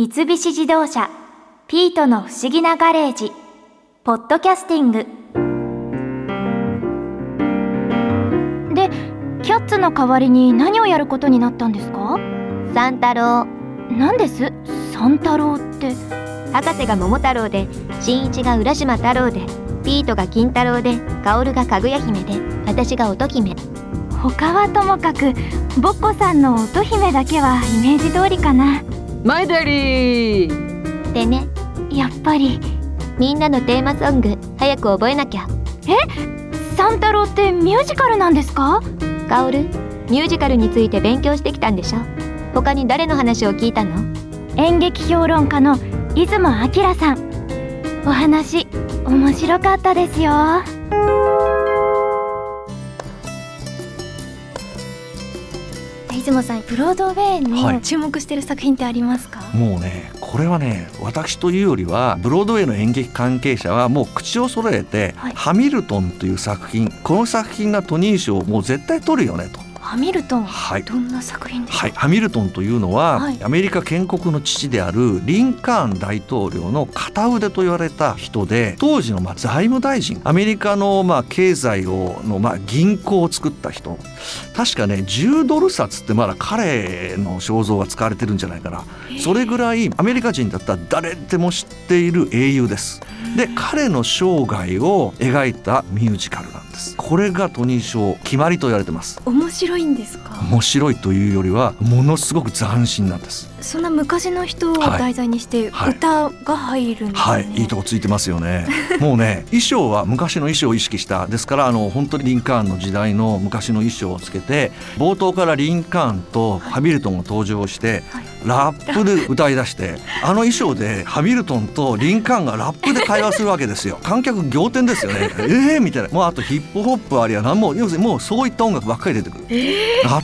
三菱自動車「ピートの不思議なガレージ」ポッドキャスティング。でキャッツの代わりに何をやることになったんですか？三太郎。何です？三太郎って。博士が桃太郎で新一が浦島太郎でピートが金太郎で薫がかぐや姫で私が乙姫。他はともかくボッコさんの乙姫だけはイメージ通りかなマイダリーでねやっぱりみんなのテーマソング早く覚えなきゃ。三太郎ってミュージカルなんですか？薫ミュージカルについて勉強してきたんでしょ。他に誰の話を聞いたの？演劇評論家の出雲明さん。お話面白かったですよ出雲さんブロードウェイはい。の注目してる作品ってありますか、もうねこれはね私というよりはブロードウェイの演劇関係者はもう口を揃えて「はい。ハミルトン」という作品この作品がトニー賞をもう絶対取るよねと。ハミルトンはい。どんな作品ですか、はい、ハミルトンというのは、はい。アメリカ建国の父であるリンカーン大統領の片腕と言われた人で当時のまあ財務大臣アメリカのまあ経済をのまあ銀行を作った人。確かね10ドル札ってまだ彼の肖像が使われてるんじゃないかな。それぐらいアメリカ人だったら誰でも知っている英雄です。で彼の生涯を描いたミュージカルなんです。これがトニー賞決まりと言われてます。面白いいんですか？面白いというよりはものすごく斬新なんです。そんな昔の人をはい題材にしてはい歌が入るんですね、はい、いいとこついてますよね。もうね、衣装は昔の衣装を意識した。ですから、あの本当にリンカーンの時代の昔の衣装をつけて、冒頭からリンカーンとハミルトンが登場して、はいラップで歌い出して、あの衣装でハミルトンとリンカーンがラップで会話するわけですよ。観客仰天ですよね。ええー、みたいな。もうあとヒップホップありゃ何も要するにもうそういった音楽ばっかり出てくる。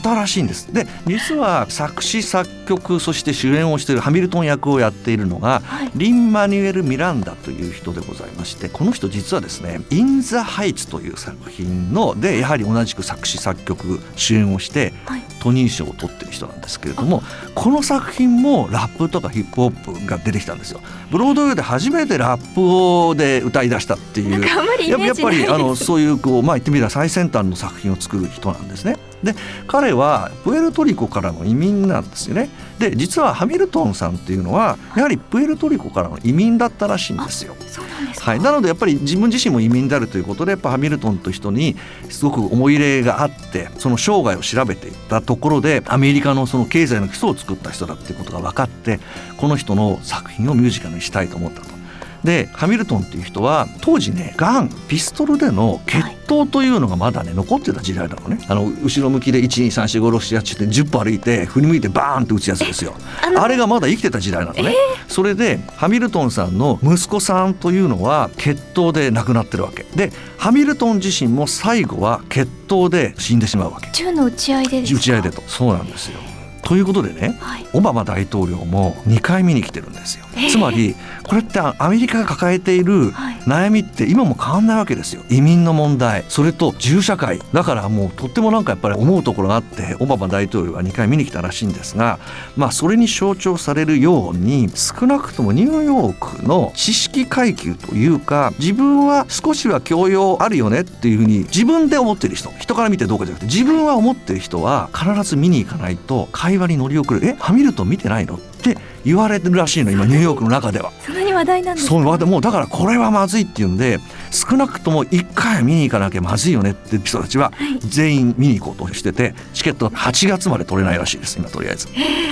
新しいんです。で、実は作詞作曲そして主演をしているハミルトン役をやっているのが。はいリン・マニュエル・ミランダという人でございましてこの人実はですね「イン・ザ・ハイツ」という作品のでやはり同じく作詞作曲主演をしてはいトニー賞を取ってる人なんですけれどもこの作品もラップとかヒップホップが出てきたんですよ。ブロードウェイで初めてラップをで歌い出したっていうやっぱりあのそういうこうまあ言ってみれば最先端の作品を作る人なんですね。で彼はプエルトリコからの移民なんですよね。で実はハミルトンさんっていうのはやはりプエルトリコからの移民だったらしいんですよ。なはい、なのでやっぱり自分自身も移民であるということでやっぱハミルトンという人にすごく思い入れがあってその生涯を調べていったところでアメリカのその経済の基礎を作った人だっていうことが分かってこの人の作品をミュージカルにしたいと思ったと。でハミルトンっていう人は当時ねガンピストルでの決闘というのがまだね残ってた時代なのね。あの後ろ向きで1234567って10歩歩いて振り向いてバーンって打つやつですよ。あれがまだ生きてた時代なのね、それでハミルトンさんの息子さんというのは決闘で亡くなってるわけ。でハミルトン自身も最後は決闘で死んでしまうわけ。銃の撃ち合いで打ち合いでと。そうなんですよということでねはい。オバマ大統領も2回見に来てるんですよ、えー。つまりこれってアメリカが抱えているはい。悩みって今も変わんないわけですよ。移民の問題。それと銃社会。だからもうとってもなんかやっぱり思うところがあってオバマ大統領は2回見に来たらしいんですがまあそれに象徴されるように少なくともニューヨークの知識階級というか自分は少しは教養あるよねっていうふうに自分で思ってる人。人から見てどうかじゃなくて自分は思ってる人は必ず見に行かないと会話に乗り遅れるえハミルトン見てないの？って言われてるらしいの今ニューヨークの中では。そんなに話題なんですか？そうわもうだからこれはまずいっていうんで少なくとも1回は見に行かなきゃまずいよねって人たちは全員見に行こうとしててチケット8月まで取れないらしいです今とりあえず。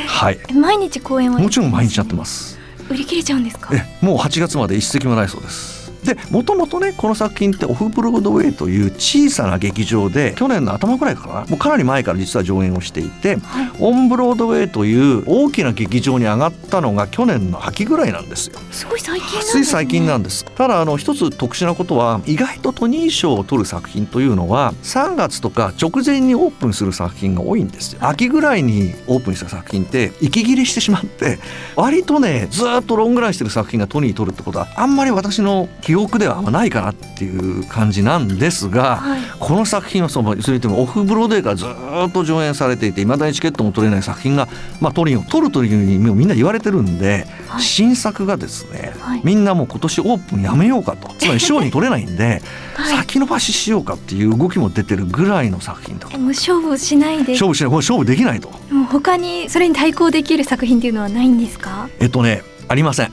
はい。え毎日公演はもちろん毎日やってます。売り切れちゃうんですか？えもう8月まで一席もないそうですでもともとねこの作品ってオフブロードウェイという小さな劇場で去年の頭ぐらいかなもうかなり前から実は上演をしていてはい。オンブロードウェイという大きな劇場に上がったのが去年の秋ぐらいなんですよ。すごい最近なんです、つね、い最近なんです。ただあの一つ特殊なことは意外とトニー賞を取る作品というのは3月とか直前にオープンする作品が多いんですよ。秋ぐらいにオープンした作品って息切れしてしまって割とねずーっとロングランしてる作品がトニー取るってことはあんまり私の記記憶ではないかなっていう感じなんですが、はい、この作品はそのそれともオフブローデーからずっと上演されていていまだにチケットも取れない作品が、まあ、トリンを取るというふうにみんな言われてるんで、はい、新作がですね、はい、みんなもう今年オープンやめようかとつまり賞に取れないんで、先延ばししようかっていう動きも出てるぐらいの作品ともう勝負しないで。勝負しない勝負できないと。もう他にそれに対抗できる作品っていうのはないんですか？えっとねありません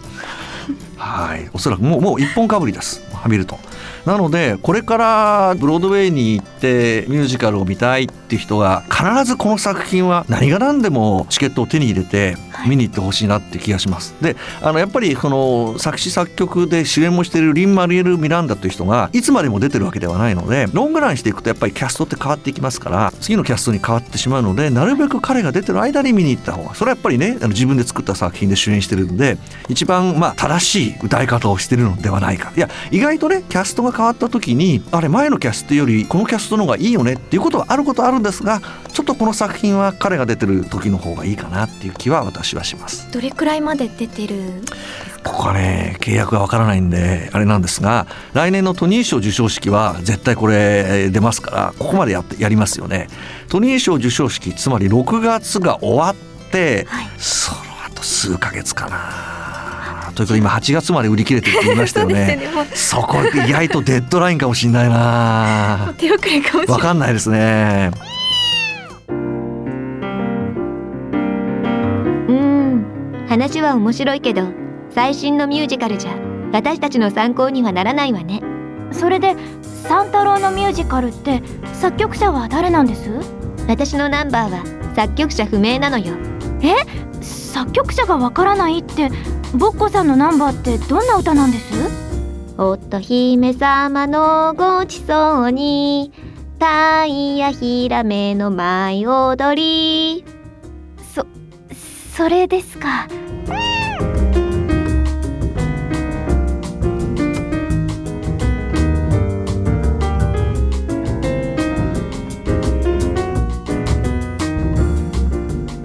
はい。おそらくもうもう一本かぶりです。ハミルトン。なのでこれからブロードウェイに行ってミュージカルを見たいっていう人が必ずこの作品は何が何でもチケットを手に入れて見に行ってほしいなって気がします。であのやっぱりその作詞作曲で主演もしているリン・マリエル・ミランダという人がいつまでも出てるわけではないのでロングランしていくとやっぱりキャストって変わっていきますから次のキャストに変わってしまうのでなるべく彼が出てる間に見に行った方がそれはやっぱりねあの自分で作った作品で主演してるんで一番まあ正しい歌い方をしてるのではないかいや意外とねキャストが変わった時にあれ前のキャストよりこのキャストの方がいいよねっていうことはあることあるんですがちょっとこの作品は彼が出てる時の方がいいかなっていう気は私はします。どれくらいまで出てるここはね契約がわからないんであれなんですが来年のトニー賞授賞式は絶対これ出ますからここまでやってやりますよね。トニー賞授賞式つまり6月が終わって、はい、その後数ヶ月かな。ということ今8月まで売り切れてるって言いましたよね。そこ意外とデッドラインかもしれないな。手遅れかもしれない。わかんないですね話は面白いけど最新のミュージカルじゃ私たちの参考にはならないわね。それで三太郎のミュージカルって作曲者は誰なんです？私のナンバーは作曲者不明なのよ。え？作曲者がわからないってボッコさんのナンバーってどんな歌なんです？乙姫様のごちそうにタイヤヒラメの舞踊り。そそれですか。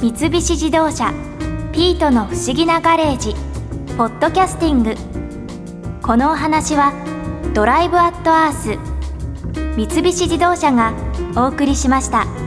三菱自動車ピートの不思議なガレージポッドキャスティング。このお話はドライブアットアース三菱自動車がお送りしました。